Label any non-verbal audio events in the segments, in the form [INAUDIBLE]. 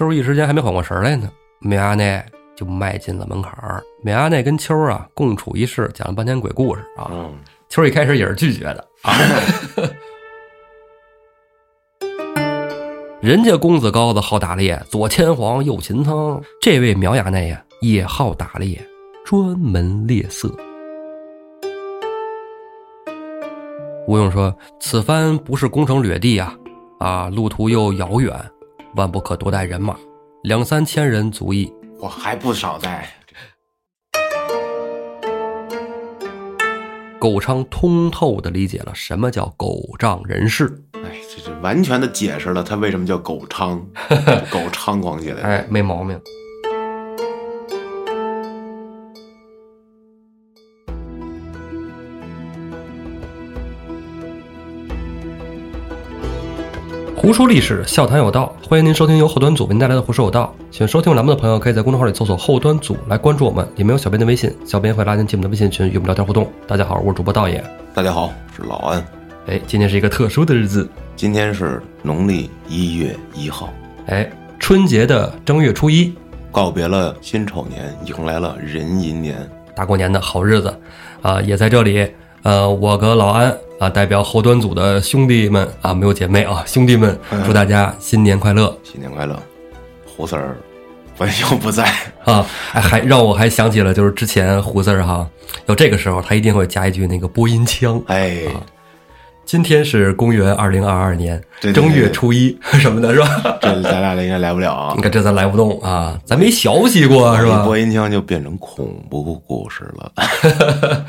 秋儿一时间还没缓过神来呢，梅阿内就迈进了门槛儿。梅阿内跟秋儿啊共处一室，讲了半天鬼故事啊。嗯，秋儿一开始也是拒绝的啊。[LAUGHS] 人家公子高子好打猎，左牵黄，右擒苍。这位苗衙内呀，也好打猎，专门猎色。吴用说：“此番不是攻城掠地啊，啊，路途又遥远，万不可多带人马，两三千人足矣。我还不少带。狗昌通透的理解了什么叫狗仗人势。哎，这这完全的解释了他为什么叫狗昌，[LAUGHS] 狗猖狂起来。哎，没毛病。胡说历史，笑谈有道，欢迎您收听由后端组为您带来的《胡说有道》。喜欢收听我栏目的朋友，可以在公众号里搜索“后端组”来关注我们，里面有小编的微信，小编会拉您进我们的微信群，与我们聊天互动。大家好，我是主播道爷。大家好，我是老安。哎，今天是一个特殊的日子，今天是农历一月一号，哎，春节的正月初一，告别了辛丑年，迎来了壬寅年。大过年的好日子，啊，也在这里，呃，我和老安啊，代表后端组的兄弟们啊，没有姐妹啊，兄弟们，祝大家新年快乐新年快乐！胡四儿我又不在，啊！哎，还让我还想起了，就是之前胡四儿哈，有这个时候他一定会加一句那个播音腔。哎，今天是公元二零二二年正月初一什么的，是吧？这咱俩应该来不了啊 [LAUGHS] 你。看这咱来不动啊，咱没学习过是吧？播音腔就变成恐怖故事了，[LAUGHS]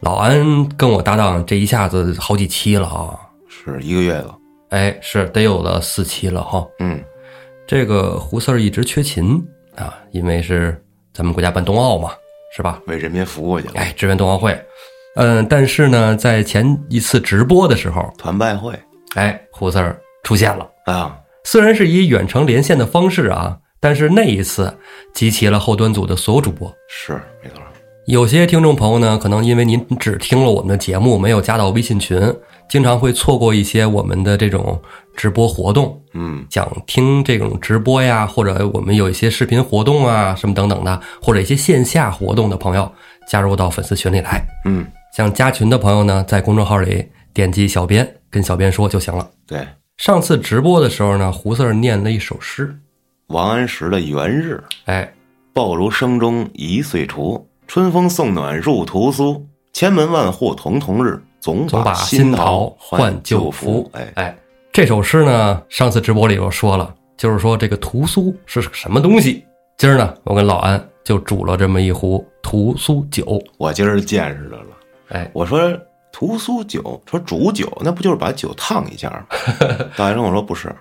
老安跟我搭档这一下子好几期了啊，是一个月了。哎，是得有了四期了哈。嗯，这个胡四儿一直缺勤啊，因为是咱们国家办冬奥嘛，是吧？为人民服务去了。哎，支援冬奥会。嗯，但是呢，在前一次直播的时候，团拜会哎，胡四儿出现了。啊，虽然是以远程连线的方式啊，但是那一次集齐了后端组的所有主播。是没错。有些听众朋友呢，可能因为您只听了我们的节目，没有加到微信群，经常会错过一些我们的这种直播活动。嗯，想听这种直播呀，或者我们有一些视频活动啊，什么等等的，或者一些线下活动的朋友，加入到粉丝群里来。嗯，想加群的朋友呢，在公众号里点击小编，跟小编说就行了。对，上次直播的时候呢，胡四儿念了一首诗，王安石的元日，哎，爆竹声中一岁除，春风送暖入屠苏。千门万户曈曈日，总总把新新桃换旧符。哎，哎，这首诗呢，上次直播里我说了，就是说这个屠苏是什么东西。今儿呢，我跟老安就煮了这么一壶屠苏酒。我今儿见识着了。哎，我说屠苏酒，说煮酒，那不就是把酒烫一下吗？[LAUGHS] 大学生我说不是，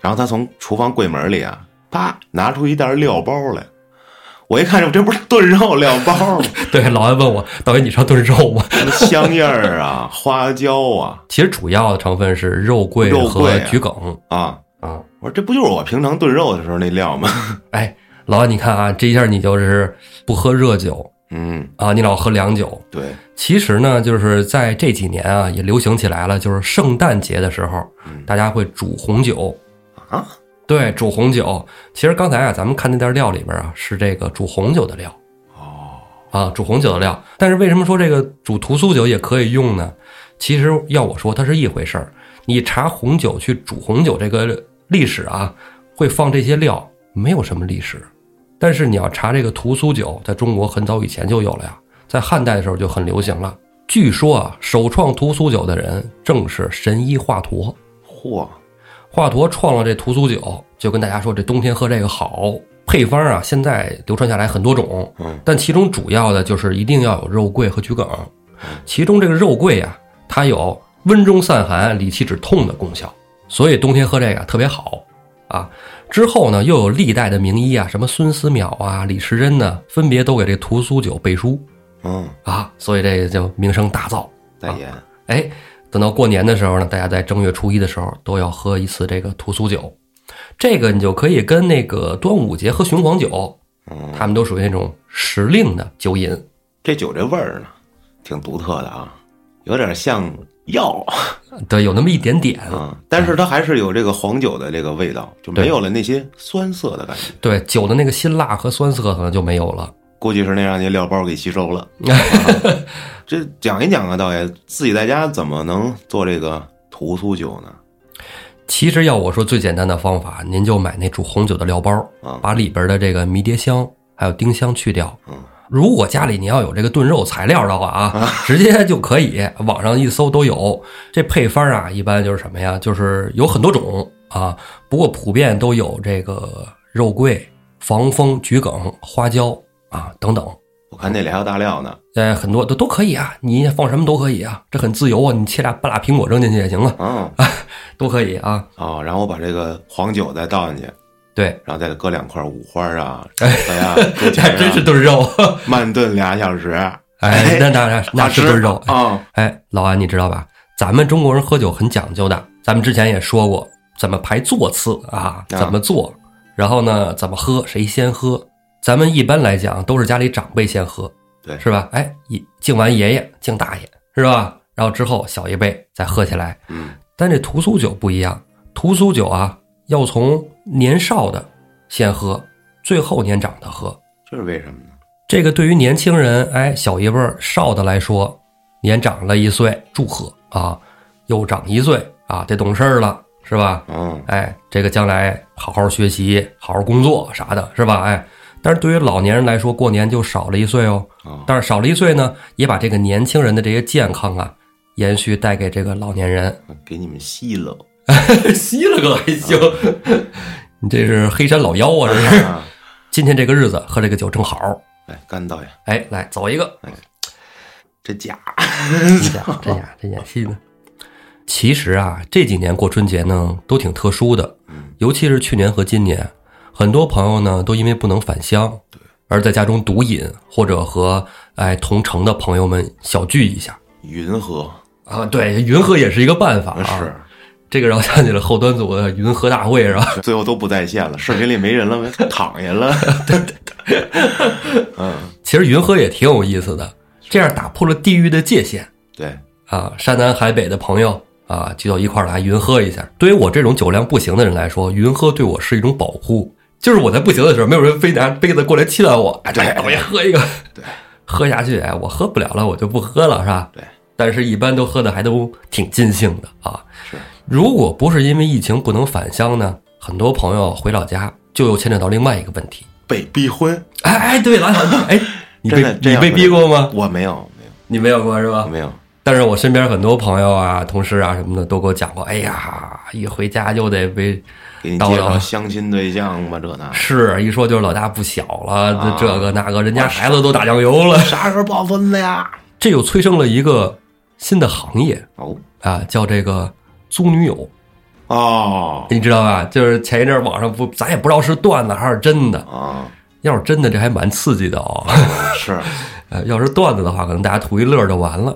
然后他从厨房柜门里啊，啪拿出一袋料包来。我一看，这这不是炖肉料包吗？[LAUGHS] 对，老安问我，导演你知道炖肉吗？香叶儿啊，花椒啊，[LAUGHS] 其实主要的成分是肉桂和桔梗啊！啊。我说这不就是我平常炖肉的时候那料吗？[LAUGHS] 哎，老安，你看啊，这一下你就是不喝热酒嗯，啊，你老喝凉酒。对，其实呢，就是在这几年啊，也流行起来了，就是圣诞节的时候，嗯大家会煮红酒。啊，对，煮红酒。其实刚才啊，咱们看那袋料里边啊，是这个煮红酒的料。哦，啊，煮红酒的料。但是为什么说这个煮屠苏酒也可以用呢？其实要我说，它是一回事儿。你查红酒去煮红酒这个历史啊，会放这些料，没有什么历史。但是你要查这个屠苏酒，在中国很早以前就有了呀，在汉代的时候就很流行了。据说啊，首创屠苏酒的人正是神医华佗。嚯，华佗创了这屠苏酒，就跟大家说这冬天喝这个好。配方啊，现在流传下来很多种，嗯，但其中主要的就是一定要有肉桂和桔梗。其中这个肉桂啊，它有温中散寒、理气止痛的功效，所以冬天喝这个特别好啊。之后呢，又有历代的名医啊，什么孙思邈啊、李时珍呢，分别都给这屠苏酒背书嗯，啊，所以这个就名声大噪。代言，哎，等到过年的时候呢，大家在正月初一的时候都要喝一次这个屠苏酒，这个你就可以跟那个端午节喝雄黄酒，嗯，他们都属于那种时令的酒饮。这酒这味儿呢，挺独特的啊，有点像药，对，有那么一点点。嗯，但是它还是有这个黄酒的这个味道，就没有了那些酸涩的感觉。对，酒的那个辛辣和酸涩可能就没有了。估计是那让那料包给吸收了。[LAUGHS] 这讲一讲啊，道爷自己在家怎么能做这个屠苏酒呢？其实要我说最简单的方法，您就买那煮红酒的料包，啊把里边的这个迷迭香还有丁香去掉。嗯，如果家里你要有这个炖肉材料的话啊，直接就可以，网上一搜都有。这配方啊，一般就是什么呀？就是有很多种啊，不过普遍都有这个肉桂、防风、桔梗、花椒啊等等。我看那里还有大料呢。呃，很多都都可以啊，你放什么都可以啊，这很自由啊，你切俩半拉苹果扔进去也行啊，嗯，都可以啊。哦，然后我把这个黄酒再倒进去，对，然后再搁两块五花啊、橙子呀、[LAUGHS] 枸杞还真是啊，炖肉。慢炖俩小时。哎，那当然那是炖肉。啊。哎，老安，你知道吧？咱们中国人喝酒很讲究的，咱们之前也说过，怎么排座次啊，啊怎么做，然后呢，怎么喝，谁先喝。咱们一般来讲都是家里长辈先喝，对是吧？哎，一敬完爷爷，敬大爷，是吧？然后之后小一辈再喝起来。嗯，但这屠苏酒不一样，屠苏酒啊，要从年少的先喝，最后年长的喝。这是为什么呢？这个对于年轻人，哎，小一辈儿少的来说，年长了一岁祝贺啊，又长一岁啊，得懂事儿了，是吧？嗯，哎，这个将来好好学习，好好工作啥的，是吧？哎，但是对于老年人来说，过年就少了一岁哦。哦但是少了一岁呢，也把这个年轻人的这些健康啊，延续带给这个老年人。给你们吸了。[LAUGHS] 吸了个还行，[LAUGHS] 你这是黑山老妖啊！这是。啊今天这个日子喝这个酒正好。来，干道爷，哎，来走一个。这假。真假真假真演戏呢。其实啊，这几年过春节呢，都挺特殊的，尤其是去年和今年，很多朋友呢都因为不能返乡，而在家中独饮，或者和哎同城的朋友们小聚一下云喝啊。对，云喝也是一个办法啊。是，这个让我想起了后端组的云喝大会是吧？[LAUGHS] 最后都不在线了，视频里没人了，[LAUGHS] 躺下了。嗯，其实云喝也挺有意思的，这样打破了地域的界限。对，啊，山南海北的朋友啊，聚到一块儿来云喝一下。对于我这种酒量不行的人来说，云喝对我是一种保护。就是我在不行的时候，没有人非拿杯子过来亲吻我，哎，对对，我也喝一个，对，喝下去，哎，我喝不了了，我就不喝了，是吧？对。但是，一般都喝的还都挺尽兴的啊。是。如果不是因为疫情不能返乡呢，很多朋友回老家就又牵扯到另外一个问题。被逼婚，哎哎，对了，哎，你被真的你被逼过吗？我没有，没有，你没有过是吧？没有。但是我身边很多朋友啊、同事啊什么的都给我讲过，哎呀，一回家就得被给你介绍相亲对象吧，这那是一说就是老大不小了，啊这这个那个，人家孩子都打酱油了，啥时候抱孙子呀？这又催生了一个新的行业哦。啊，叫这个租女友，哦。你知道吧？就是前一阵儿网上不，咱也不知道是段子还是真的，啊，要是真的，这还蛮刺激的哦。是。[LAUGHS] 呃，要是段子的话，可能大家图一乐就完了。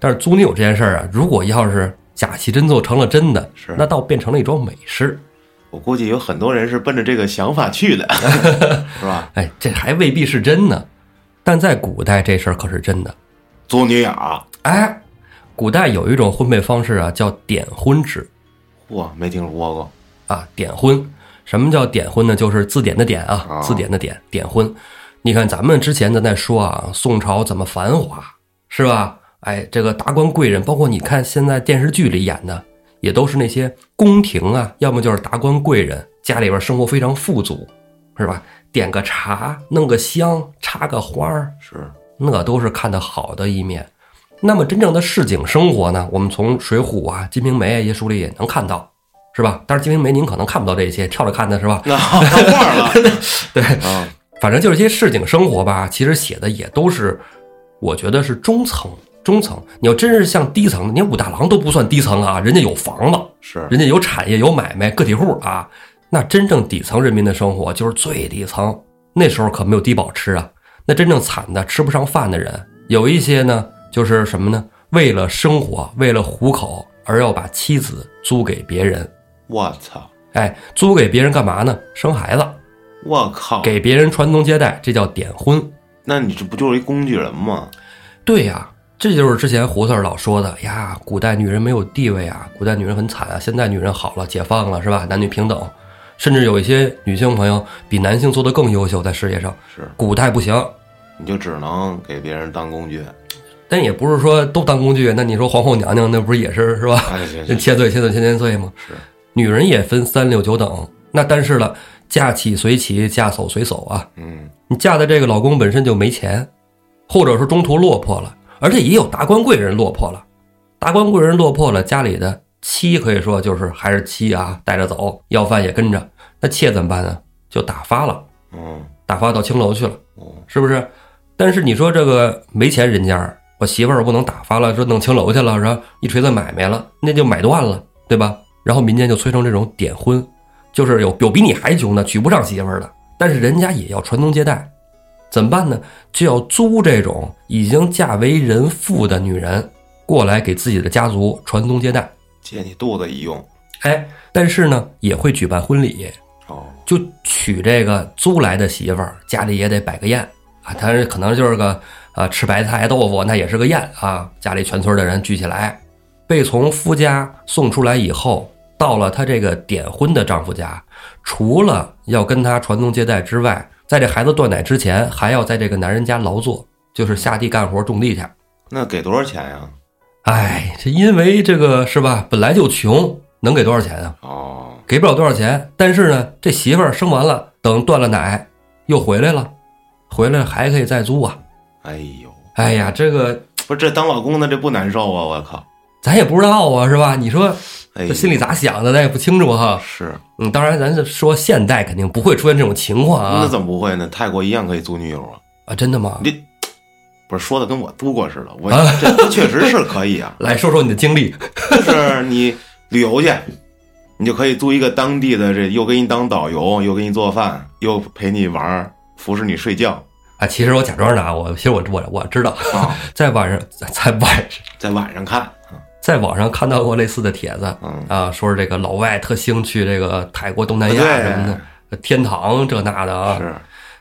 但是租女友这件事儿啊，如果要是假戏真做成了真的，是那倒变成了一桩美事。我估计有很多人是奔着这个想法去的，[LAUGHS] 是吧？哎，这还未必是真的，但在古代这事儿可是真的。租女友，哎，古代有一种婚配方式啊，叫点婚制嚯，没听说过。啊。点婚，什么叫点婚呢？就是字典的点啊，啊字典的点，点婚。你看咱们之前咱在说啊，宋朝怎么繁华，是吧？哎，这个达官贵人，包括你看现在电视剧里演的，也都是那些宫廷啊，要么就是达官贵人，家里边生活非常富足，是吧？点个茶，弄个香，插个花儿，是那都是看得好的一面。那么真正的市井生活呢？我们从《水浒》啊、《金瓶梅》啊一些书里也能看到，是吧？但是《金瓶梅》您可能看不到这些，跳着看的是吧？那看画了 [LAUGHS] 对，啊，反正就是一些市井生活吧，其实写的也都是，我觉得是中层。中层，你要真是像低层的，你武大郎都不算低层啊，人家有房子，是人家有产业、有买卖、个体户啊。那真正底层人民的生活就是最底层，那时候可没有低保吃啊。那真正惨的吃不上饭的人，有一些呢，就是什么呢？为了生活，为了糊口，而要把妻子租给别人。我操，哎，租给别人干嘛呢？生孩子，我靠，给别人传宗接代，这叫点婚。那你这不就是一工具人吗？对呀、这就是之前胡四儿老说的呀，古代女人没有地位啊，古代女人很惨啊，现在女人好了，解放了是吧？男女平等，甚至有一些女性朋友比男性做的更优秀，在事业上。是，古代不行，你就只能给别人当工具。但也不是说都当工具。那你说皇后娘娘那不是也是是吧？千岁千岁千千岁吗？是，女人也分三六九等。那但是了，嫁起随起，嫁走随走啊。嗯，你嫁的这个老公本身就没钱，或者说中途落魄了，而且也有达官贵人落魄了。达官贵人落魄了，家里的妻可以说就是还是妻啊，带着走，要饭也跟着。那妾怎么办呢？就打发了，嗯，打发到青楼去了，哦，是不是？但是你说这个没钱人家，我媳妇儿不能打发了，说弄青楼去了，然后一锤子买卖了，那就买断了，对吧？然后民间就催生这种点婚，就是有有比你还穷的娶不上媳妇儿的，但是人家也要传宗接代，怎么办呢？就要租这种已经嫁为人妇的女人过来给自己的家族传宗接代。借你肚子一用。哎，但是呢，也会举办婚礼，哦，就娶这个租来的媳妇儿，家里也得摆个宴啊。他可能就是个啊吃白菜豆腐，那也是个宴啊。家里全村的人聚起来，被从夫家送出来以后，到了她这个点婚的丈夫家，除了要跟她传宗接代之外，在这孩子断奶之前，还要在这个男人家劳作，就是下地干活种地去。那给多少钱呀？哎，这因为这个是吧，本来就穷，能给多少钱啊？哦，给不了多少钱，但是呢，这媳妇儿生完了，等断了奶，又回来了，回来还可以再租啊。哎呦，哎呀，这个不是这当老公的这不难受啊！我靠，咱也不知道啊，是吧？你说这心里咋想的，咱也不清楚哈。是，嗯，当然，咱是说现代肯定不会出现这种情况啊那啊。怎么不会呢？泰国一样可以租女友啊！啊，真的吗？你不是说的跟我租过似的，我啊这这确实是可以啊。[LAUGHS] 来说说你的经历。就是你旅游去，你就可以租一个当地的，这又给你当导游，又给你做饭，又陪你玩儿，服侍你睡觉啊，其实我假装的啊，我其实我我我知道，啊，[LAUGHS] 在晚上在晚上在晚上看，在网上看到过类似的帖子嗯，啊，说是这个老外特兴去这个泰国、东南亚什么的天堂这那的啊。是，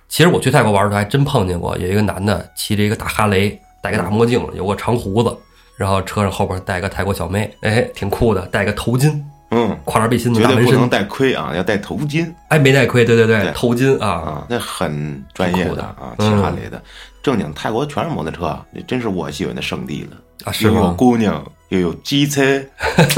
其实我去泰国玩的时候还真碰见过，有一个男的骑着一个大哈雷，戴个大墨镜，有个长胡子，然后车上后边带个泰国小妹，哎，挺酷的，戴个头巾，嗯，跨栏背心子绝大纹身，对不能戴盔啊，要戴头巾哎，没戴盔，对对对，对头巾啊，啊，那很专业的的啊，嗯骑哈雷的。正经泰国全是摩托车，这真是我喜欢的圣地了，啊是吗？姑娘，又有机车，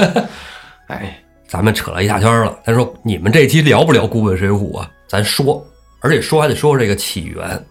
[LAUGHS] 哎，咱们扯了一大圈了，咱说你们这期聊不聊古本水浒啊？咱说，而且说还得说说这个起源。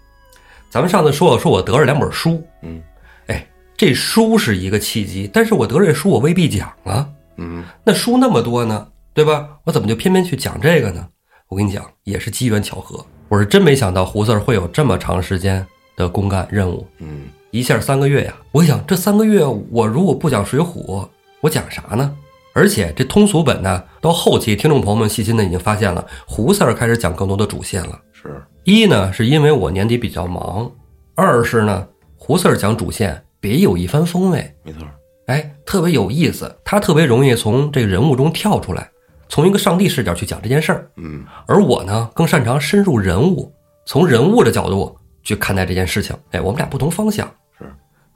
咱们上次说了，说我得了两本书，嗯，哎，这书是一个契机，但是我得这书我未必讲啊。嗯，那书那么多呢，对吧？我怎么就偏偏去讲这个呢？我跟你讲，也是机缘巧合。我是真没想到胡四儿会有这么长时间的公干任务，嗯，一下三个月呀！我想，这三个月我如果不讲水浒，我讲啥呢？而且这通俗本呢，到后期听众朋友们细心的已经发现了，胡四儿开始讲更多的主线了。是，一呢，是因为我年底比较忙；二是呢，胡四儿讲主线别有一番风味。没错，哎，特别有意思，他特别容易从这个人物中跳出来，从一个上帝视角去讲这件事儿。嗯，而我呢，更擅长深入人物，从人物的角度去看待这件事情。哎，我们俩不同方向。是，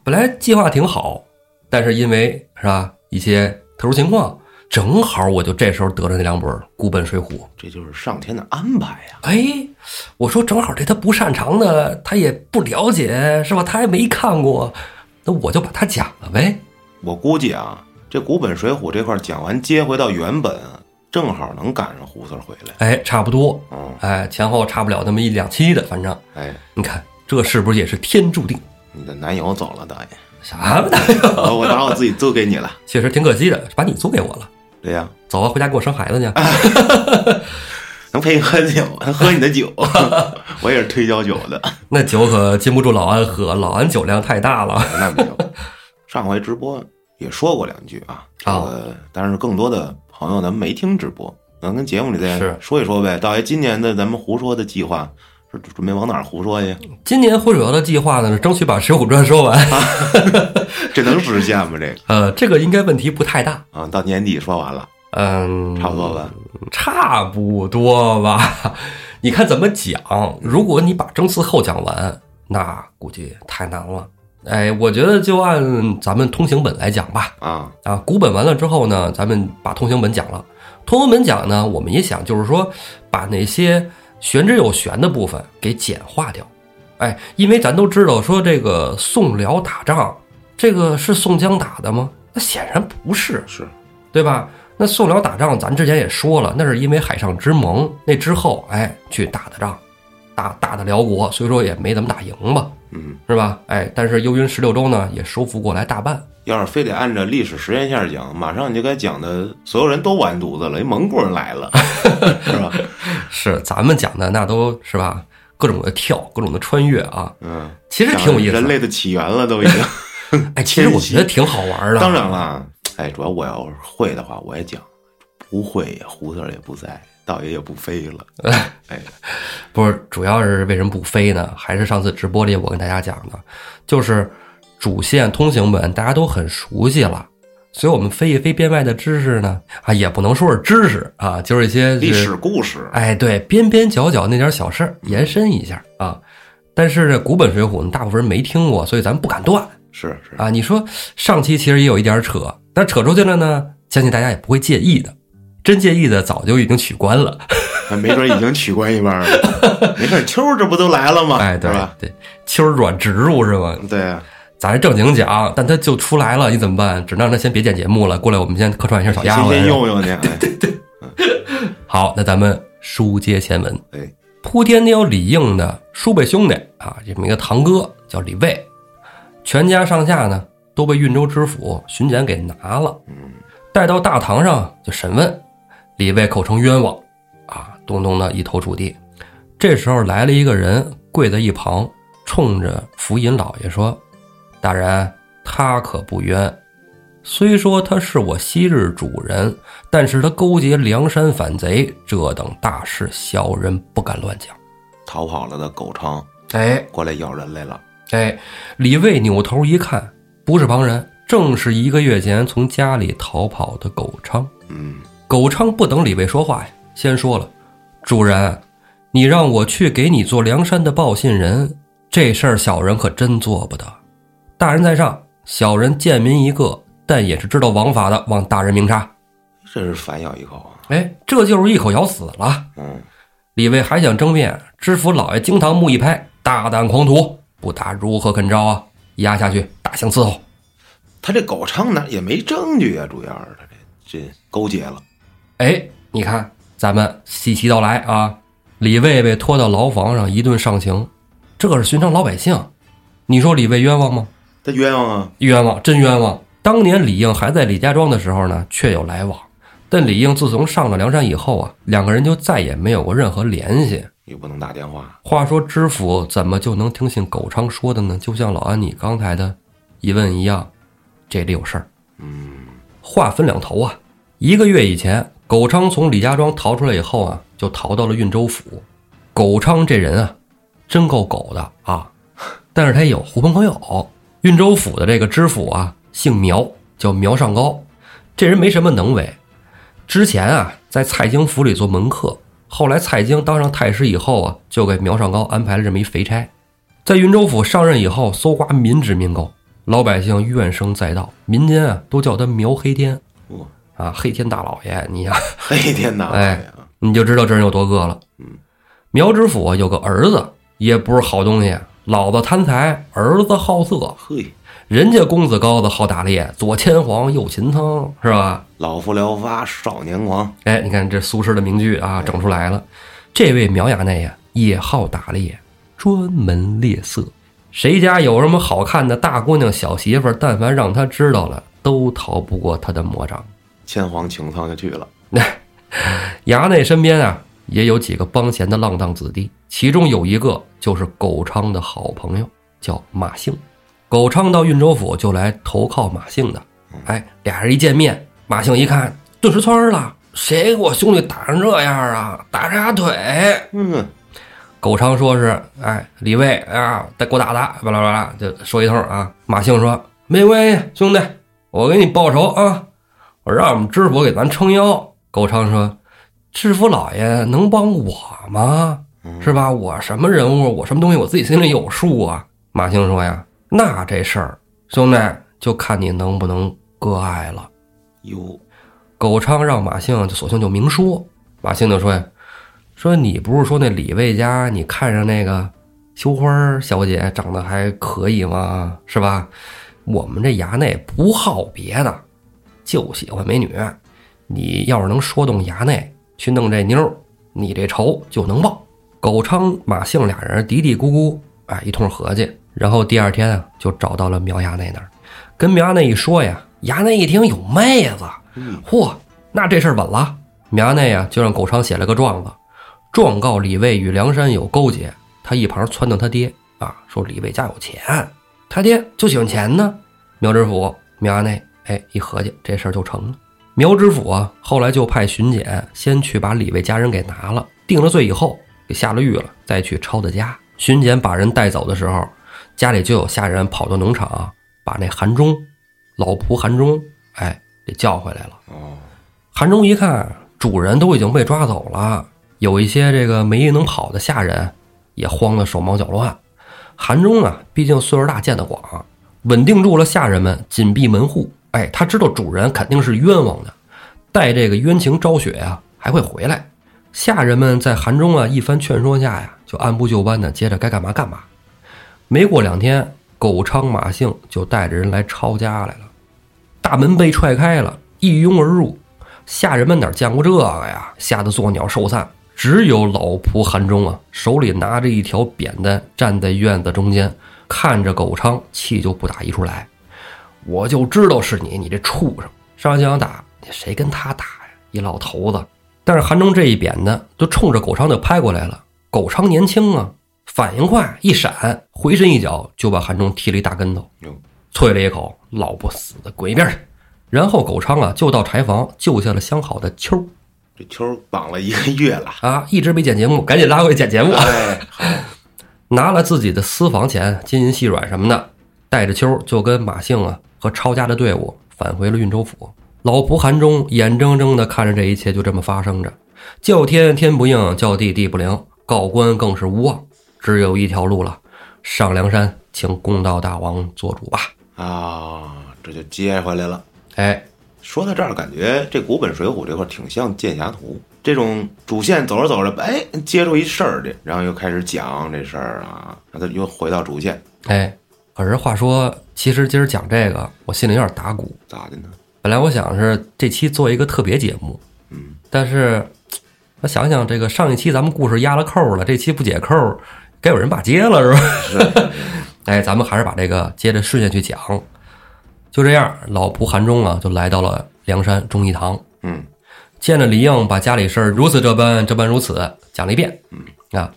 本来计划挺好，但是因为是吧一些特殊情况，正好我就这时候得了那两本《古本水浒》。这就是上天的安排呀。哎，我说正好这他不擅长的，他也不了解，是吧？他还没看过，那我就把他讲了呗。我估计啊，这古本水浒这块讲完，接回到原本，正好能赶上胡四回来。哎，差不多，嗯，哎，前后差不了那么一两期的，反正哎，你看这是不是也是天注定？你的男友走了，导演，啥呢？我 [LAUGHS] 我把我自己租给你了。确实挺可惜的，把你租给我了。对呀、走吧，回家给我生孩子去。[LAUGHS] 能陪你喝酒，能喝你的酒，[LAUGHS] 我也是推销酒的。那酒可禁不住老安喝，老安酒量太大了。那没有，上回直播也说过两句啊。这个，但是更多的朋友咱们没听直播，咱跟节目里再是说一说呗。大爷，今年的咱们胡说的计划是准备往哪儿胡说去？今年会主要的计划呢，是争取把《水浒传》说完。[LAUGHS] 这能实现吗？这 [LAUGHS] 个呃，这个应该问题不太大。啊，到年底说完了，嗯，差不多吧？差不多吧。你看怎么讲？如果你把征四后讲完，那估计太难了。哎，我觉得就按咱们通行本来讲吧，啊，啊，古本完了之后呢，咱们把通行本讲了。通行本讲呢，我们也想就是说，把那些玄之又玄的部分给简化掉。哎，因为咱都知道说这个宋辽打仗，这个是宋江打的吗？那显然不是，是对吧？那宋辽打仗，咱之前也说了，那是因为海上之盟，那之后哎去打的仗，打打的辽国，所以说也没怎么打赢吧，嗯，是吧？哎，但是幽云十六州呢，也收复过来大半。要是非得按照历史时间线讲，马上你就该讲的所有人都完犊子了，一蒙古人来了，[LAUGHS] 是吧？是咱们讲的那都是吧，各种的跳，各种的穿越啊，嗯，其实挺有意思的。人类的起源了，都已经。[LAUGHS] 哎，其实我觉得挺好玩的。当然了，哎，主要我要是会的话，我也讲；不会也胡子也不在，道爷也不飞了。[LAUGHS] 哎，不是，主要是为什么不飞呢？还是上次直播里我跟大家讲的，就是主线通行本大家都很熟悉了，所以我们飞一飞编外的知识呢，啊，也不能说是知识啊，就是一些历史故事，哎，对，边边角角那点小事儿延伸一下啊。但是这古本水浒呢，大部分人没听过，所以咱不敢断是是啊。你说上期其实也有一点扯，但扯出去了呢，相信大家也不会介意的。真介意的早就已经取关了。[LAUGHS] 没准已经取关一半了。[LAUGHS] 没事，秋儿这不都来了吗？哎，对吧？对，秋儿软植入是吧？对啊，咱是正经讲，但他就出来了，你怎么办？只能让他先别剪节目了，过来我们先客串一下小丫先先鬟。用用去。[LAUGHS] 哎好，那咱们书接前文。哎，扑天雕李应的叔辈兄弟啊，这么一个堂哥叫李卫，全家上下呢都被运州知府巡检给拿了，带到大堂上就审问，李卫口称冤枉，啊，咚咚的一头触地。这时候来了一个人，跪在一旁，冲着福尹老爷说：“大人，他可不冤。虽说他是我昔日主人，但是他勾结梁山反贼，这等大事，小人不敢乱讲。逃跑了的狗昌哎过来咬人来了。哎，李卫扭头一看，不是旁人，正是一个月前从家里逃跑的狗昌。嗯，狗昌不等李卫说话呀，先说了：“主人，你让我去给你做梁山的报信人，这事儿小人可真做不得。大人在上，小人贱民一个，但也是知道王法的，望大人明察。”这是反咬一口啊。哎，这就是一口咬死了。嗯，李卫还想争辩，知府老爷惊堂木一拍：“大胆狂徒，不打如何肯招啊？压下去，大刑伺候。他这狗昌呢也没证据啊，主要是他这这勾结了。”哎，你看，咱们细细道来啊。李卫被拖到牢房上一顿上刑，这可是寻常老百姓，你说李卫冤枉吗？他冤枉啊！冤枉，真冤枉！当年李应还在李家庄的时候呢，确有来往，但李应自从上了梁山以后啊，两个人就再也没有过任何联系。也不能打电话。话说知府怎么就能听信狗昌说的呢？就像老安你刚才的疑问一样，这里有事儿。嗯，话分两头啊。一个月以前，狗昌从李家庄逃出来以后啊，就逃到了运州府。狗昌这人啊，真够狗的啊！但是他有狐朋狗友。运州府的这个知府啊，姓苗，叫苗尚高。这人没什么能为，之前啊，在蔡京府里做门客。后来蔡京当上太师以后啊，就给苗尚高安排了这么一肥差，在云州府上任以后，搜刮民脂民膏，老百姓怨声载道，民间啊都叫他苗黑天哇，啊，黑天大老爷，你呀、[LAUGHS] 黑天大老爷！哎你就知道这人有多恶了。嗯，苗知府啊有个儿子，也不是好东西，老子贪财，儿子好色，嘿，人家公子高子好打猎，左牵黄右擒苍，是吧？老夫聊发少年狂。哎，你看这苏轼的名句啊，整出来了。这位苗衙内呀，也好打猎，专门猎色。谁家有什么好看的大姑娘、小媳妇儿，但凡让他知道了，都逃不过他的魔掌。牵黄请苍就去了。[LAUGHS] 衙内身边啊，也有几个帮闲的浪荡子弟，其中有一个就是狗昌的好朋友，叫马兴。狗昌到运州府就来投靠马兴的。哎，俩人一见面，马兴一看，顿时蹿儿了。谁给我兄弟打成这样啊？打啥腿？嗯，狗昌说是，哎，李卫啊，再给我打打，巴拉巴拉，就说一通啊。马兴说没关系，兄弟，我给你报仇啊，我让我们知府给咱撑腰。狗昌说，知府老爷能帮我吗？是吧？我什么人物，我什么东西，我自己心里有数啊。马兴说呀，那这事儿，兄弟就看你能不能割爱了。哟，狗昌让马兴就索性就明说，马兴就说呀：“说你不是说那李卫家你看上那个羞花小姐长得还可以吗？是吧？我们这衙内不好别的，就喜欢美女。你要是能说动衙内去弄这妞儿，你这仇就能报。”狗昌、马兴俩人嘀嘀咕咕，哎，一通合计，然后第二天啊，就找到了苗衙内那儿，跟苗衙内一说呀，衙内一听有妹子，嚯，那这事儿稳了。苗衙内呀，就让狗昌写了个状子，状告李卫与梁山有勾结。他一旁撺掇他爹啊，说李卫家有钱，他爹就喜欢钱呢。苗知府、苗衙内，哎，一合计，这事儿就成了。苗知府啊，后来就派巡检先去把李卫家人给拿了，定了罪以后。给下了狱了，再去抄的家。巡检把人带走的时候，家里就有下人跑到农场，把那韩忠，老仆韩忠，哎，给叫回来了。哦，韩忠一看，主人都已经被抓走了，有一些这个没能跑的下人，也慌得手忙脚乱。韩忠啊，毕竟岁数大，见得广，稳定住了下人们，紧闭门户。哎，他知道主人肯定是冤枉的，待这个冤情昭雪呀，还会回来。下人们在韩忠啊一番劝说下呀，就按部就班的接着该干嘛干嘛。没过两天，狗昌、马兴就带着人来抄家来了。大门被踹开了，一拥而入。下人们哪见过这个呀？吓得作鸟兽散。只有老仆韩忠啊，手里拿着一条扁担，站在院子中间，看着狗昌，气就不打一处来。我就知道是你，你这畜生！上想打，谁跟他打呀？一老头子。但是韩忠这一扁的就冲着狗昌就拍过来了。狗昌年轻啊，反应快，一闪，回身一脚就把韩忠踢了一大跟头，啐了一口：“老不死的，滚一边去！”然后狗昌啊就到柴房救下了相好的秋这秋绑了一个月了啊，一直没剪节目，赶紧拉回去剪节目。哎，[LAUGHS] 拿了自己的私房钱、金银细软什么的，带着秋就跟马兴啊和抄家的队伍返回了运州府。老仆韩忠眼睁睁地看着这一切就这么发生着，叫天天不应，叫地地不灵，告官更是无望，只有一条路了，上梁山，请公道大王做主吧！啊，这就接回来了。哎，说到这儿，感觉这古本《水浒》这块挺像《剑侠图》这种主线，走着走着，哎，接出一事儿去，然后又开始讲这事儿啊，让他又回到主线。哎，可是话说，其实今儿讲这个，我心里有点打鼓，咋的呢？本来我想是这期做一个特别节目，嗯，但是我想想，这个上一期咱们故事压了扣了，这期不解扣，该有人把接了是吧？是。[LAUGHS] 哎，咱们还是把这个接着顺下去讲。就这样，老仆韩忠啊，就来到了梁山忠义堂。嗯，见着李应，把家里事儿如此这般，这般如此讲了一遍。嗯啊，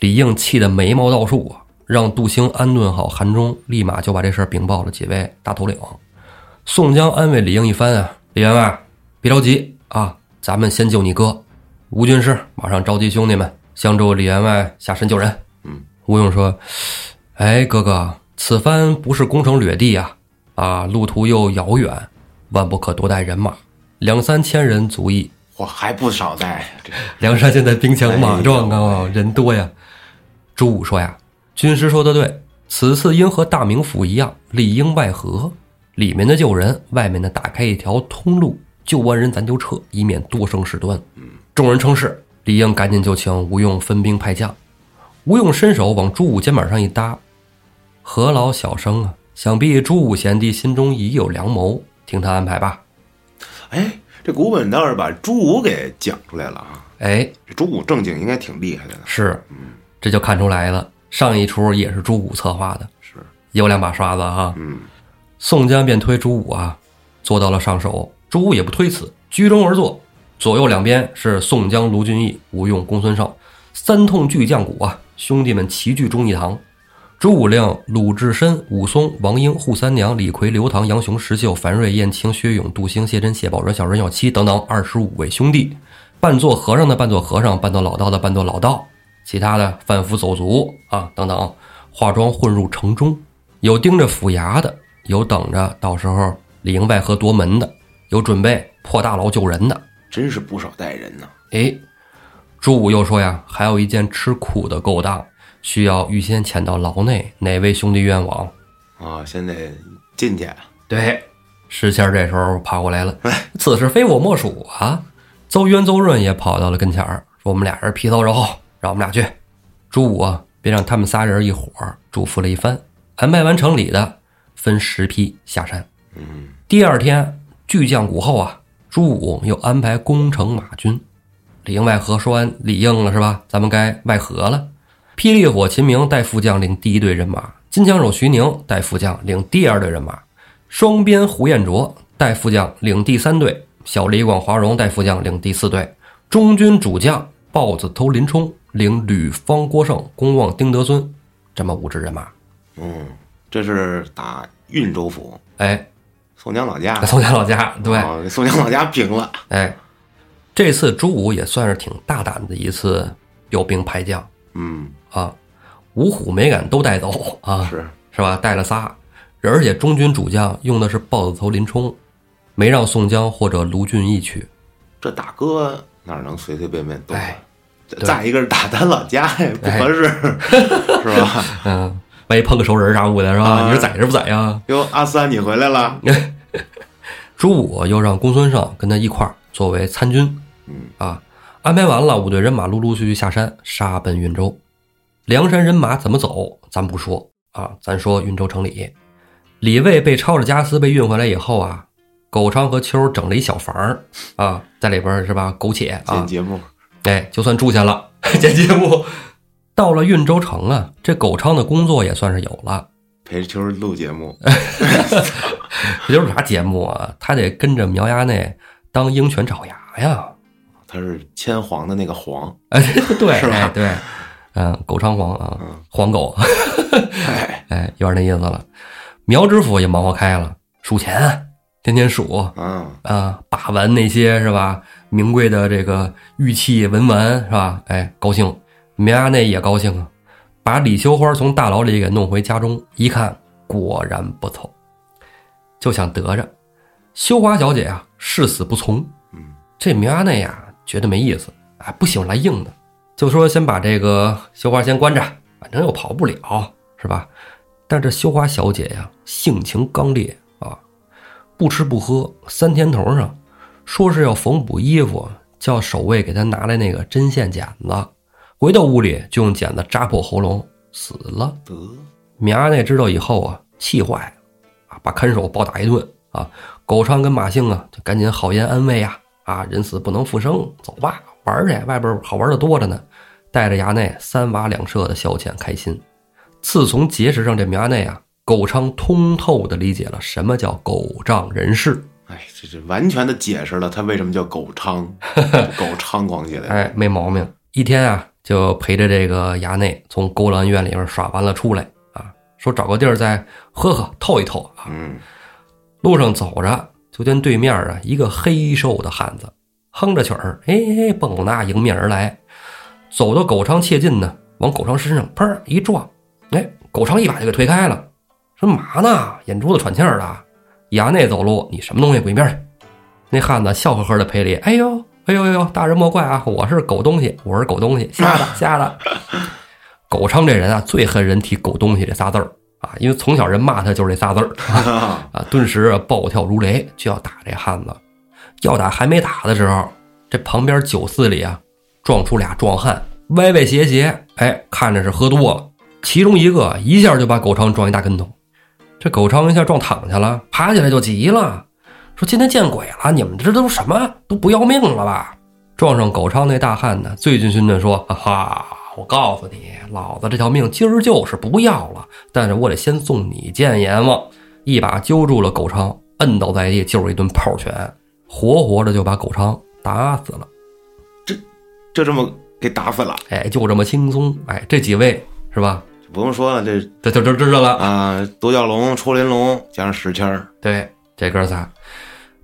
李应气得眉毛倒竖啊，让杜兴安顿好韩忠，立马就把这事儿禀报了几位大头领。宋江安慰李应一番啊，李员外，别着急啊，咱们先救你哥。吴军师马上召集兄弟们，相助李员外下山救人。嗯，吴用说：“哎，哥哥，此番不是攻城掠地啊，啊，路途又遥远，万不可多带人马，两三千人足矣。我，还不少带。梁山现在兵强马壮啊，人多呀。”朱武说：“呀，军师说的对，此次应和大名府一样，里应外合。”里面的救人，外面的打开一条通路，救完人咱就撤，以免多生事端。众人称是。李应赶紧就请吴用分兵派将。吴用伸手往朱武肩膀上一搭：“何劳小生啊？想必朱武贤弟心中已有良谋，听他安排吧。”哎，这古本倒是把朱武给讲出来了啊！哎，这朱武正经应该挺厉害的。是，这就看出来了。上一出也是朱武策划的，是有两把刷子哈。嗯。宋江便推朱武啊，做到了上首。朱武也不推辞，居中而坐。左右两边是宋江、卢俊义、吴用、公孙胜，三通巨将鼓啊！兄弟们齐聚忠义堂。朱武令鲁智深、武松、王英、扈三娘、李逵、刘唐、杨雄、石秀、樊瑞、燕青、薛勇、杜兴、谢真、谢宝、阮小阮、小七等等二十五位兄弟，扮作和尚的扮作和尚，扮作老道的扮作老道，其他的贩夫走卒啊等等，化妆混入城中，有盯着府衙的。有等着到时候里应外合夺门的，有准备破大牢救人的，真是不少带人呢。哎，朱武又说呀，还有一件吃苦的勾当，需要预先潜到牢内，哪位兄弟愿往？啊，先得进去，对，石谦这时候爬过来了，此事非我莫属啊！邹渊、邹润也跑到了跟前儿，说：“我们俩人皮糙肉厚，让我们俩去。”朱武啊，便让他们仨人一伙儿嘱咐了一番，安排完城里的，分十批下山。嗯，第二天巨将鼓后啊，朱武又安排攻城马军，里应外合说完里应了是吧？咱们该外合了。霹雳火秦明带副将领第一队人马，金枪手徐宁带副将领第二队人马，双鞭胡彦卓带副将领第三队，小李广华荣带副将领第四队，中军主将豹子头林冲领吕方、郭盛、公望、丁德孙这么五支人马。嗯，这是打运州府，哎，宋江老家，宋江老家对。宋江老家平了。哎，这次朱武也算是挺大胆的一次调兵派将嗯，啊，五虎没敢都带走啊，是，是吧？带了仨，而且中军主将用的是豹子头林冲，没让宋江或者卢俊义去。这大哥哪能随随便便动啊？哎再再一个是打咱老家呀，不合适，[LAUGHS] 是吧？[LAUGHS] 嗯，万一碰个熟人啥物的，是吧？啊。你说宰是不宰呀？哟，阿三你回来了，[LAUGHS] 朱武又让公孙胜跟他一块儿作为参军，嗯。啊，安排完了，五队人马陆陆续续下山，杀奔运州。梁山人马怎么走，咱不说。啊，咱说运州城里，李卫被抄着家私被运回来以后啊，狗昌和秋儿整了一小房儿。啊，在里边是吧？苟且啊。剪，节目，哎，就算住下了。[LAUGHS] 剪节目到了运州城啊，这狗昌的工作也算是有了。陪秋儿录节目，[LAUGHS] 这就是啥节目啊？他得跟着苗衙内当鹰犬爪牙呀。他是牵黄的那个黄，[LAUGHS] 哎，对，是吧哎，对，嗯，狗昌黄啊，嗯黄狗，哎，哎，有点那意思了。苗知府也忙活开了，数钱，天天数啊，啊，把玩那些是吧？名贵的这个玉器文玩是吧？哎，高兴，明阿内也高兴啊，把李秀花从大牢里给弄回家中，一看果然不错，就想得着。羞花小姐啊，誓死不从。嗯，这明阿内呀，觉得没意思，哎，不喜欢来硬的，就说先把这个羞花先关着，反正又跑不了，是吧？但这羞花小姐呀，性情刚烈啊，不吃不喝，三天头上说是要缝补衣服，叫守卫给他拿来那个针线剪子，回到屋里就用剪子扎破喉咙，死了。得，苗衙内知道以后啊，气坏了，啊，把看守暴打一顿啊。狗昌跟马兴啊，就赶紧好言安慰呀，啊，人死不能复生，走吧，玩儿去，外边好玩的多着呢。带着衙内三娃两舍的消遣开心。自从结识上这苗衙内啊，狗昌通透的理解了什么叫狗仗人势。哎，这是完全的解释了他为什么叫狗猖，[LAUGHS] 狗猖狂起来，哎，没毛病。一天啊，就陪着这个衙内从勾栏院里边耍完了出来啊，说找个地儿再喝喝透一透啊。嗯，路上走着，就见对面啊一个黑瘦的汉子，哼着曲儿，哎哎，蹦蹦哒迎面而来，走到狗昌切近呢，往狗昌身上砰儿一撞，哎，狗昌一把就给推开了，说嘛呢？眼珠子喘气儿的，衙内走路，你什么东西？滚一边去！那汉子笑呵呵的赔礼，哎呦，哎呦呦呦，大人莫怪啊，我是狗东西，我是狗东西，瞎的瞎的。狗昌这人啊，最恨人提“狗东西”这仨字儿啊，因为从小人骂他就是这仨字儿。啊，[LAUGHS] 顿时啊暴跳如雷，就要打这汉子。要打还没打的时候，这旁边酒肆里啊，撞出俩壮汉，歪歪斜斜，哎，看着是喝多了。其中一个一下就把狗昌撞一大跟头，这狗昌一下撞躺下了，爬起来就急了，说：“今天见鬼了！你们这都什么？都不要命了吧？”撞上狗昌那大汉呢，醉醺醺的说：“哈哈，我告诉你，老子这条命今儿就是不要了，但是我得先送你见阎王。”一把揪住了狗昌，摁倒在地，就是一顿炮拳，活活的就把狗昌打死了。这就这么给打死了，哎，就这么轻松。哎，这几位是吧？不用说了，这这就就知道了。啊，独角龙、出林龙加上石谦儿，对，这哥仨，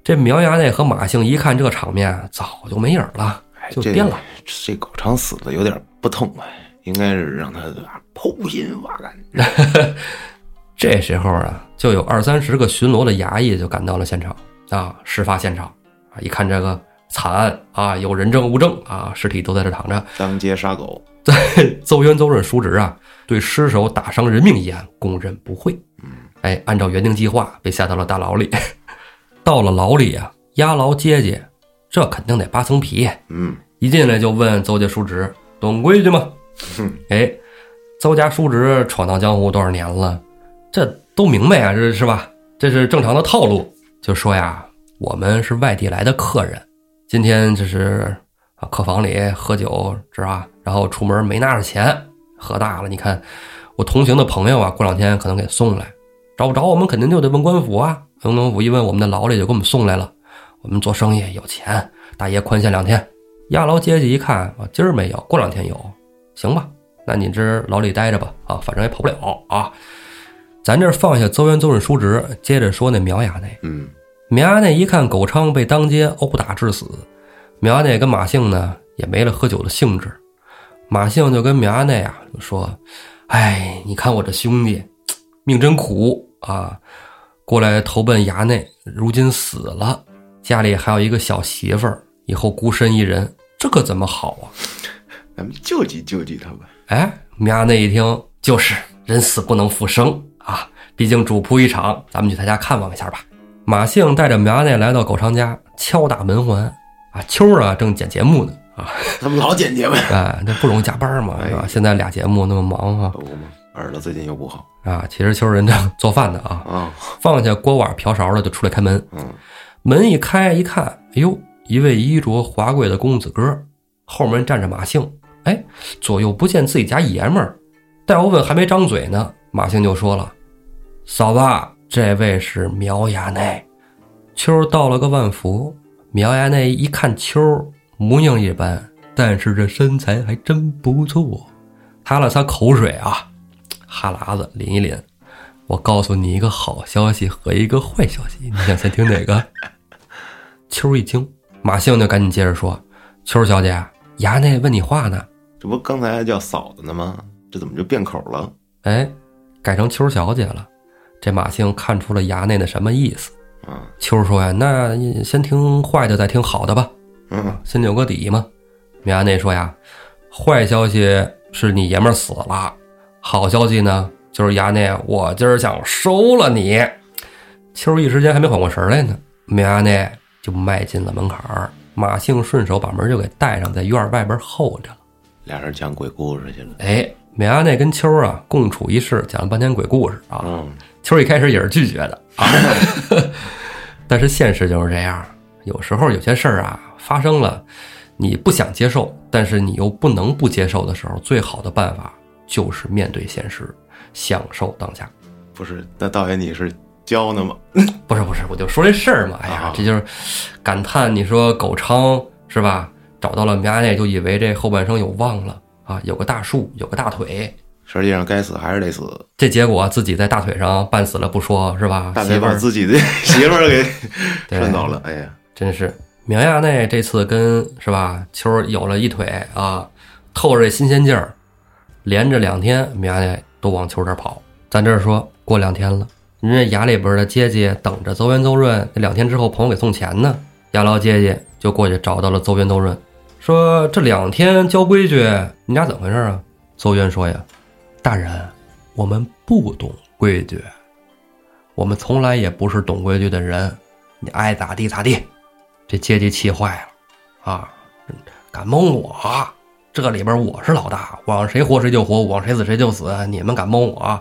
这苗衙内和马兴一看这场面，早就没影儿了，就颠了。这狗肠死的有点不痛快，应该是让他啊剖心挖肝。[LAUGHS] 这时候啊，就有二三十个巡逻的衙役就赶到了现场啊，事发现场啊，一看这个惨案啊，有人证物证啊，尸体都在这躺着。当街杀狗，邹 [LAUGHS] 渊、邹润叔侄啊，对尸首打伤人命一案供认不讳。哎，按照原定计划被下到了大牢里。[LAUGHS] 到了牢里啊，押牢接接，这肯定得扒层皮。嗯，一进来就问邹家叔侄懂规矩吗？哎，邹家叔侄闯荡江湖多少年了，这都明白啊，这是吧？这是正常的套路。就说呀，我们是外地来的客人，今天这是啊客房里喝酒，知道吧？然后出门没拿着钱，喝大了。你看我同行的朋友啊，过两天可能给送来，找不着我们肯定就得问官府啊。问官府一问，我们的牢里就给我们送来了。我们做生意有钱，大爷宽限两天。押牢阶级一看啊，今儿没有，过两天有，行吧？[LAUGHS] 那你这牢里待着吧，啊，反正也跑不了啊。咱这放下邹元、邹润叔侄，接着说那苗衙内。嗯，苗衙内一看狗昌被当街殴打致死，苗衙内跟马姓呢也没了喝酒的兴致。马姓就跟苗阿内啊就说：“哎，你看我这兄弟 [TSK] 命真苦啊，过来投奔衙内，如今死了，家里还有一个小媳妇儿，以后孤身一人，这可怎么好啊？”咱们救济救济他吧。哎，苗阿内一听，就是人死不能复生啊，毕竟主仆一场，咱们去他家看望一下吧。马姓带着苗阿内来到狗昌家，敲打门环。啊，秋儿啊正剪节目呢啊，他们老剪节目呀。哎，那不容易加班嘛，是吧？现在俩节目那么忙哈耳朵最近又不好啊。其实秋儿人家做饭的啊，啊。放下锅碗瓢勺的就出来开门。嗯，门一开一看，哎呦，一位衣着华贵的公子哥，后面站着马姓。哎，左右不见自己家爷们儿。待我问还没张嘴呢，马姓就说了：“嫂子，这位是苗衙内。”秋儿道了个万福。苗衙内一看秋儿模样一般，但是这身材还真不错。擦了擦口水啊，哈喇子淋一淋。我告诉你一个好消息和一个坏消息，你想先听哪个？[LAUGHS] 秋儿一听，马兴就赶紧接着说：“秋儿小姐，衙内问你话呢。这不刚才还叫嫂子呢吗？这怎么就变口了？哎，改成秋儿小姐了。这马兴看出了衙内的什么意思。啊，秋儿说呀：“那先听坏的，再听好的吧，嗯，心里有个底嘛。”苗衙内说呀：“坏消息是你爷们儿死了，好消息呢，就是衙内我今儿想收了你。”秋儿一时间还没缓过神来呢，苗衙内就迈进了门槛儿，马姓顺手把门就给带上，在院儿外边候着了。俩人讲鬼故事去了。哎，米阿内跟秋儿啊共处一室，讲了半天鬼故事啊。嗯，秋儿一开始也是拒绝的啊 [LAUGHS] [LAUGHS] 但是现实就是这样，有时候有些事儿啊发生了，你不想接受，但是你又不能不接受的时候，最好的办法就是面对现实，享受当下。不是，那道爷你是教呢吗？[LAUGHS] 不是不是，我就说这事儿嘛。哎呀啊，这就是感叹，你说狗昌是吧？找到了苗衙内，就以为这后半生有望了啊，有个大树，有个大腿。实际上该死还是得死，这结果自己在大腿上绊死了不说，是吧？大腿把自己的媳妇儿给对顺走了。哎呀，真是苗亚内这次跟是吧秋儿有了一腿啊，透着新鲜劲儿，连着两天苗亚内都往秋这跑。咱这儿说过两天了，人家衙里边的接济等着邹元、邹润，那两天之后朋友给送钱呢。衙老接济就过去找到了邹元、邹润，说这两天教规矩，你俩怎么回事啊？邹元说呀，大人，我们不懂规矩，我们从来也不是懂规矩的人，你爱咋地咋地。这阶级气坏了，啊，敢蒙我？这里边我是老大，我让谁活谁就活，我让谁死谁就死。你们敢蒙我？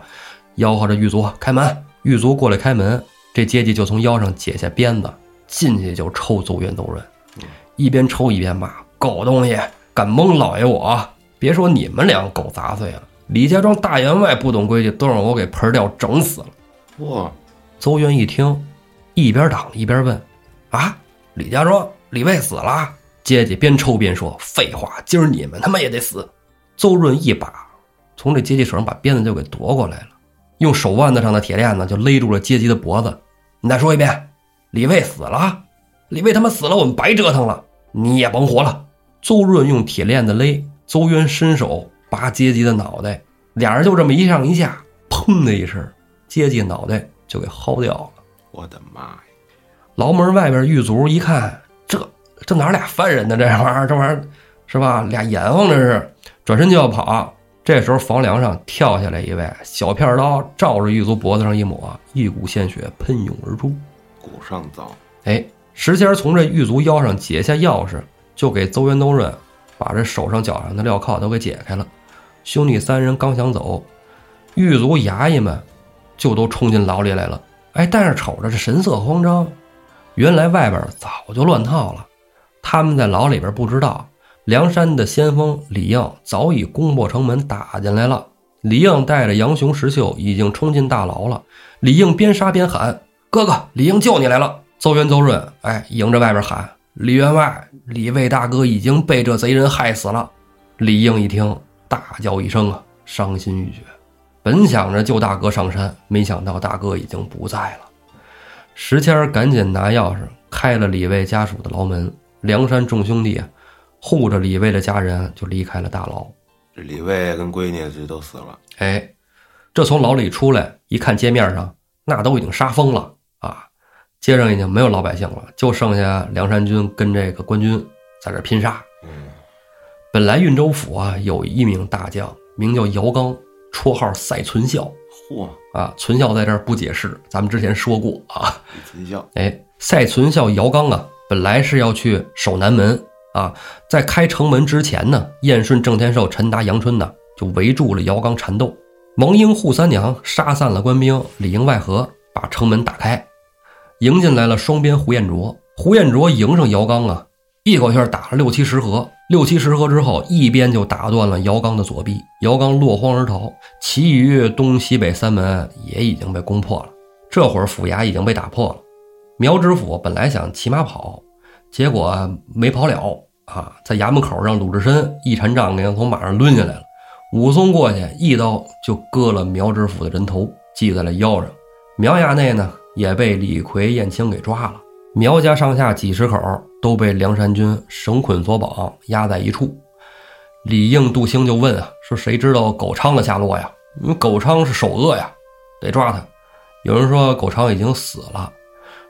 吆喝着狱卒开门，狱卒过来开门，这阶级就从腰上解下鞭子，进去就抽邹元、邹润，一边抽一边骂：“狗东西，敢蒙老爷我！别说你们两个狗杂碎了，李家庄大员外不懂规矩，都让我给盆掉整死了。”哇，邹元一听，一边挡一边问：“啊，李家庄李卫死了？”阶级边抽边说：“废话，今儿你们他妈也得死！”邹润一把从这阶级手上把鞭子就给夺过来了，用手腕子上的铁链子就勒住了阶级的脖子。你再说一遍，李卫死了？李卫他妈死了，我们白折腾了，你也甭活了！邹润用铁链子勒，邹渊伸手拔阶级的脑袋，俩人就这么一上一下，砰的一声，阶级脑袋就给薅掉了。我的妈呀！牢门外边狱卒一看，这这哪俩犯人呢？这玩意儿，这玩意儿是吧？俩阎王这是，转身就要跑。这时候房梁上跳下来一位，小片刀照着狱卒脖子上一抹，一股鲜血喷涌而出。骨上脏，哎，石谦从这狱卒腰上解下钥匙，就给邹元、东润把这手上脚上的镣铐都给解开了。兄弟三人刚想走，狱卒衙役们就都冲进牢里来了。哎，但是瞅着这神色慌张，原来外边早就乱套了。他们在牢里边不知道，梁山的先锋李应早已攻破城门打进来了。李应带着杨雄、石秀已经冲进大牢了。李应边杀边喊：“哥哥，李应救你来了！”邹元、邹润，哎，迎着外边喊：“李员外，李卫大哥已经被这贼人害死了。”李应一听，大叫一声啊，伤心欲绝。本想着救大哥上山，没想到大哥已经不在了。石谦赶紧拿钥匙开了李卫家属的牢门。梁山众兄弟护着李卫的家人就离开了大牢。这李卫跟闺女这都死了。哎，这从牢里出来一看，街面上那都已经杀疯了啊！街上已经没有老百姓了，就剩下梁山军跟这个官军在这拼杀。嗯，本来运州府啊有一名大将，名叫姚刚，绰号赛存孝嚯，啊。存孝在这儿不解释，咱们之前说过啊。李存孝，哎，赛存孝姚刚啊，本来是要去守南门啊，在开城门之前呢，燕顺、郑天寿、陈达、杨春呢就围住了姚刚缠斗。王英、扈三娘杀散了官兵，里应外合把城门打开，迎进来了双边胡彦卓。胡彦卓迎上姚刚啊，一口气打了六七十合。六七十合之后，一边就打断了姚刚的左臂，姚刚落荒而逃。其余东西北三门也已经被攻破了。这会儿府衙已经被打破了。苗知府本来想骑马跑，结果没跑了啊，在衙门口让鲁智深一禅杖给他从马上抡下来了。武松过去一刀就割了苗知府的人头，系在了腰上。苗衙内呢也被李逵、燕青给抓了。苗家上下几十口都被梁山军绳捆索绑，压在一处。李应、杜兴就问啊，说谁知道狗昌的下落呀？因为狗昌是首恶呀，得抓他。有人说狗昌已经死了，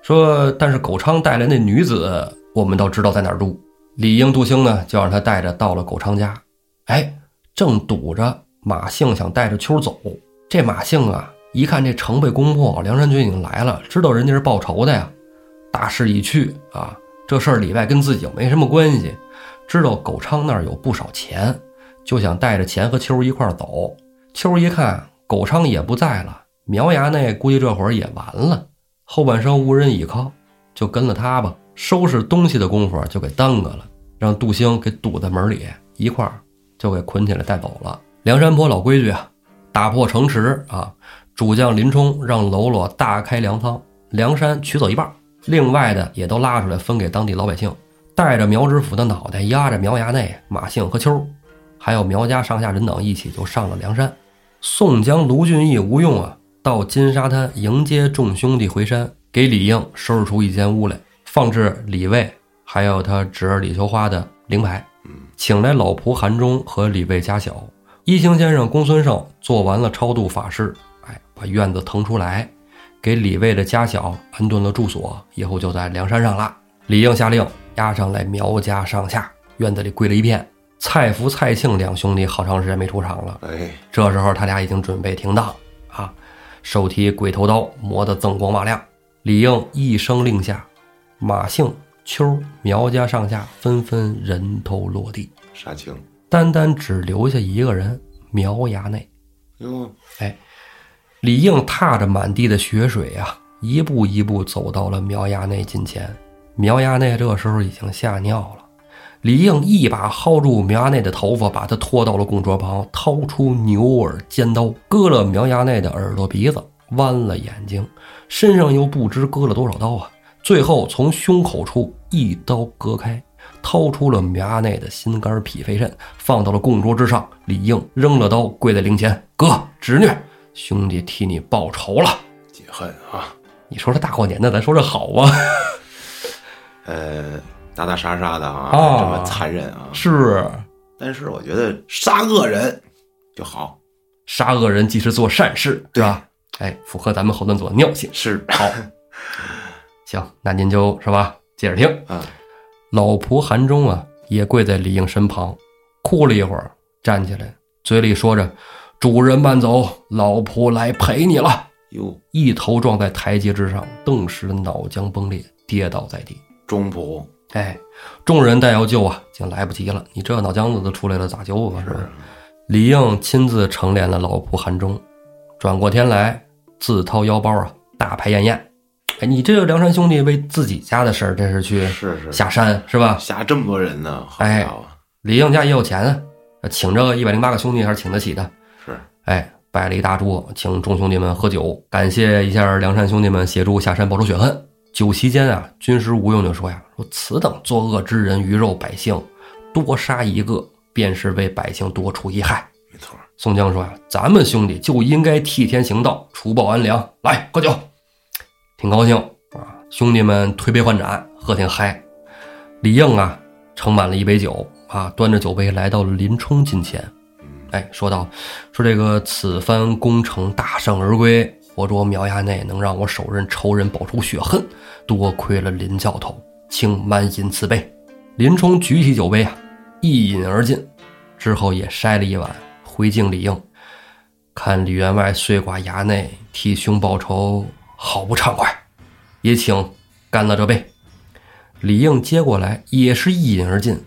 说但是狗昌带来那女子，我们倒知道在哪儿住。李应、杜兴呢就让他带着到了狗昌家。哎，正堵着马姓想带着秋走，这马姓啊一看这城被攻破，梁山军已经来了，知道人家是报仇的呀。大势已去啊，这事儿里外跟自己没什么关系。知道狗昌那儿有不少钱，就想带着钱和秋一块儿走。秋一看狗昌也不在了，苗衙内估计这会儿也完了，后半生无人倚靠，就跟了他吧。收拾东西的功夫就给耽搁了，让杜兴给堵在门里，一块儿就给捆起来带走了。梁山泊老规矩啊，打破城池啊，主将林冲让喽啰大开粮仓，梁山取走一半。另外的也都拉出来分给当地老百姓，带着苗知府的脑袋，压着苗衙内马姓和秋，还有苗家上下人等一起就上了梁山。宋江、卢俊义、吴用啊，到金沙滩迎接众兄弟回山，给李应收拾出一间屋来，放置李卫还有他侄儿李秋花的灵牌，请来老仆韩忠和李卫家小一行先生公孙胜做完了超度法事，哎，把院子腾出来。给李卫的家小安顿了住所，以后就在梁山上了。李应下令押上来苗家上下，院子里跪了一片。蔡福、蔡庆两兄弟好长时间没出场了，哎，这时候他俩已经准备停当啊，手提鬼头刀磨得锃光瓦亮。李应一声令下，马姓、秋苗家上下纷纷人头落地，杀青。单单只留下一个人苗衙内。哟，哎。李应踏着满地的血水呀，一步一步走到了苗衙内近前。苗衙内这时候已经吓尿了。李应一把薅住苗衙内的头发，把他拖到了供桌旁，掏出牛耳尖刀，割了苗衙内的耳朵鼻子，剜了眼睛，身上又不知割了多少刀啊！最后从胸口处一刀割开，掏出了苗衙内的心肝脾肺肾，放到了供桌之上。李应扔了刀，跪在灵前：“哥，侄女。”兄弟替你报仇了，解恨啊！你说这大过年的，咱说这好吗？[LAUGHS] 呃，打打杀杀的啊，啊这么残忍啊！是但是我觉得杀恶人就好，杀恶人即是做善事，对吧？哎，符合咱们后端组的尿性。是好，[LAUGHS] 行，那您就是吧，接着听。啊，老仆韩忠啊，也跪在李应身旁，哭了一会儿，站起来嘴里说着：“主人慢走，老仆来陪你了。”哟，一头撞在台阶之上，顿时脑浆崩裂，跌倒在地。中仆哎，众人待要救啊，已经来不及了。你这脑浆子都出来了，咋救啊？是吧？李应亲自承殓了老仆韩忠，转过天来，自掏腰包啊，大排宴宴。哎，你这个梁山兄弟为自己家的事儿，这是去是是下山是吧？下这么多人呢，好哎家伙，李应家也有钱啊，请这个一百零八个兄弟还是请得起的。是哎，摆了一大桌，请众兄弟们喝酒，感谢一下梁山兄弟们协助下山报仇雪恨。酒席间啊，军师吴用就说呀：“说此等作恶之人，鱼肉百姓，多杀一个，便是为百姓多除一害。没错，”宋江说呀：“咱们兄弟就应该替天行道，除暴安良。来，喝酒，挺高兴啊！兄弟们推杯换盏，喝挺嗨。李应啊，盛满了一杯酒啊，端着酒杯来到了林冲近前，哎，说道：“说这个此番攻城大胜而归，活捉苗衙内，能让我手刃仇人，报仇雪恨，多亏了林教头，请满饮此杯。”林冲举起酒杯啊，一饮而尽，之后也筛了一碗回敬李应。看李员外碎剐衙内，替兄报仇，好不畅快，也请干了这杯。李应接过来，也是一饮而尽。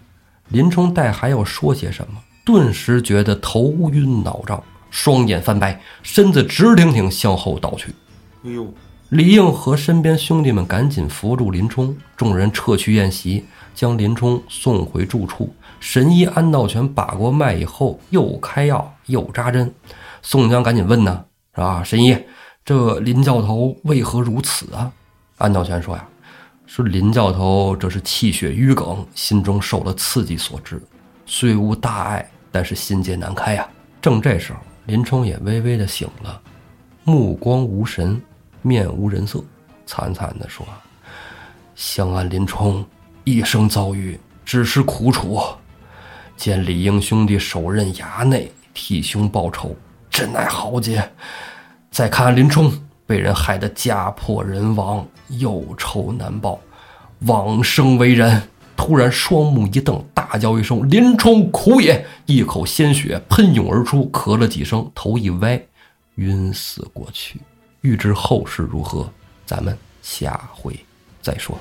林冲待还要说些什么，顿时觉得头晕脑胀，双眼翻白，身子直挺挺向后倒去。哎呦，李应和身边兄弟们赶紧扶住林冲，众人撤去宴席，将林冲送回住处。神医安道全把过脉以后，又开药又扎针。宋江赶紧问呢，是吧？神医，这林教头为何如此啊？安道全说呀，说林教头这是气血淤梗，心中受了刺激所致，虽无大碍，但是心结难开呀。正这时候，林冲也微微的醒了，目光无神，面无人色，惨惨的说：“相安林冲一生遭遇，只是苦楚。见李应兄弟手刃衙内，替兄报仇，真乃豪杰。再看林冲被人害得家破人亡，有仇难报，往生为人。”突然双目一瞪，大叫一声：“林冲苦也！”一口鲜血喷涌而出，咳了几声，头一歪，晕死过去。欲知后事如何，咱们下回再说。